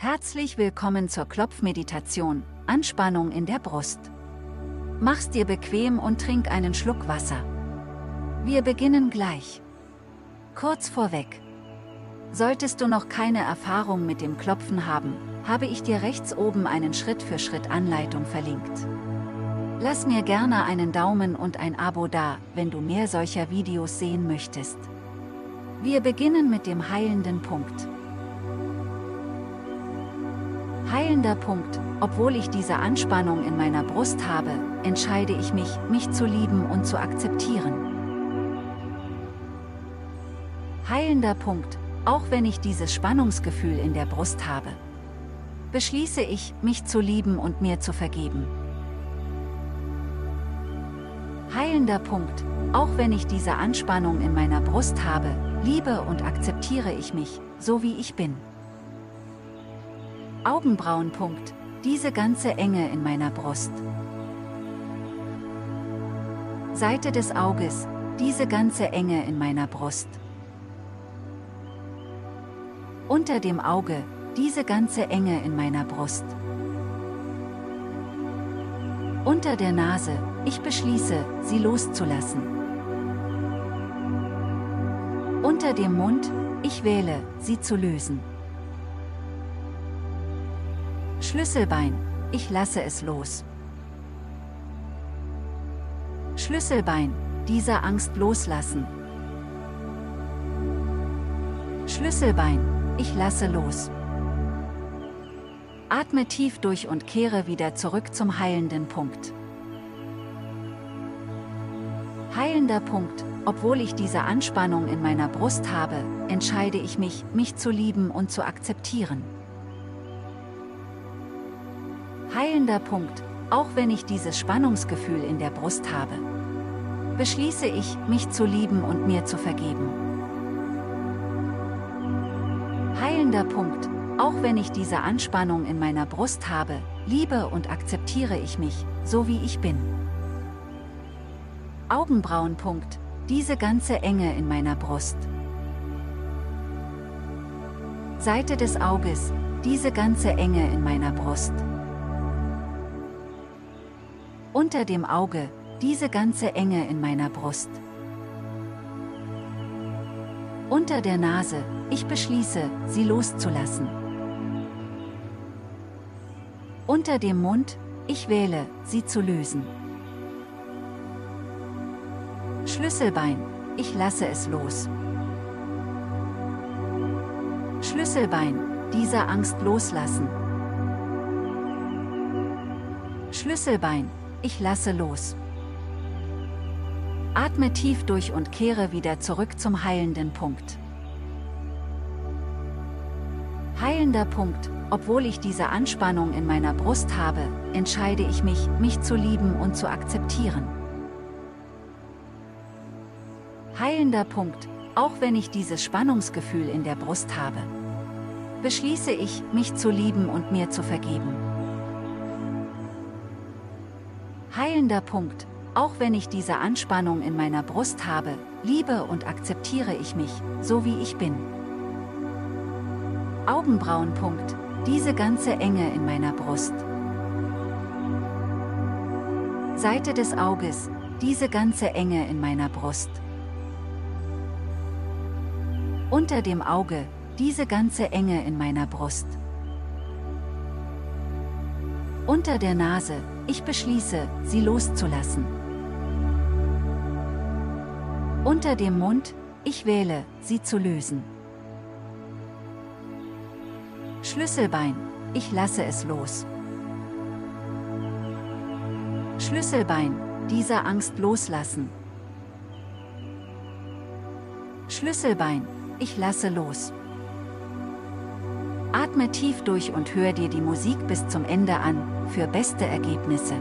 Herzlich willkommen zur Klopfmeditation, Anspannung in der Brust. Mach's dir bequem und trink einen Schluck Wasser. Wir beginnen gleich. Kurz vorweg. Solltest du noch keine Erfahrung mit dem Klopfen haben, habe ich dir rechts oben einen Schritt-für-Schritt-Anleitung verlinkt. Lass mir gerne einen Daumen und ein Abo da, wenn du mehr solcher Videos sehen möchtest. Wir beginnen mit dem heilenden Punkt. Heilender Punkt, obwohl ich diese Anspannung in meiner Brust habe, entscheide ich mich, mich zu lieben und zu akzeptieren. Heilender Punkt, auch wenn ich dieses Spannungsgefühl in der Brust habe. Beschließe ich, mich zu lieben und mir zu vergeben. Heilender Punkt, auch wenn ich diese Anspannung in meiner Brust habe, liebe und akzeptiere ich mich, so wie ich bin. Augenbrauenpunkt, diese ganze Enge in meiner Brust. Seite des Auges, diese ganze Enge in meiner Brust. Unter dem Auge, diese ganze Enge in meiner Brust. Unter der Nase, ich beschließe, sie loszulassen. Unter dem Mund, ich wähle, sie zu lösen. Schlüsselbein, ich lasse es los. Schlüsselbein, dieser Angst loslassen. Schlüsselbein, ich lasse los. Atme tief durch und kehre wieder zurück zum heilenden Punkt. Heilender Punkt, obwohl ich diese Anspannung in meiner Brust habe, entscheide ich mich, mich zu lieben und zu akzeptieren heilender Punkt, auch wenn ich dieses Spannungsgefühl in der Brust habe. Beschließe ich, mich zu lieben und mir zu vergeben. Heilender Punkt, auch wenn ich diese Anspannung in meiner Brust habe, liebe und akzeptiere ich mich, so wie ich bin. Augenbrauenpunkt, diese ganze Enge in meiner Brust. Seite des Auges, diese ganze Enge in meiner Brust. Unter dem Auge, diese ganze Enge in meiner Brust. Unter der Nase, ich beschließe, sie loszulassen. Unter dem Mund, ich wähle, sie zu lösen. Schlüsselbein, ich lasse es los. Schlüsselbein, dieser Angst loslassen. Schlüsselbein, ich lasse los. Atme tief durch und kehre wieder zurück zum heilenden Punkt. Heilender Punkt, obwohl ich diese Anspannung in meiner Brust habe, entscheide ich mich, mich zu lieben und zu akzeptieren. Heilender Punkt, auch wenn ich dieses Spannungsgefühl in der Brust habe. Beschließe ich, mich zu lieben und mir zu vergeben. Heilender Punkt, auch wenn ich diese Anspannung in meiner Brust habe, liebe und akzeptiere ich mich, so wie ich bin. Augenbrauenpunkt, diese ganze Enge in meiner Brust. Seite des Auges, diese ganze Enge in meiner Brust. Unter dem Auge, diese ganze Enge in meiner Brust. Unter der Nase, ich beschließe, sie loszulassen. Unter dem Mund, ich wähle, sie zu lösen. Schlüsselbein, ich lasse es los. Schlüsselbein, dieser Angst loslassen. Schlüsselbein, ich lasse los. Atme tief durch und hör dir die Musik bis zum Ende an, für beste Ergebnisse.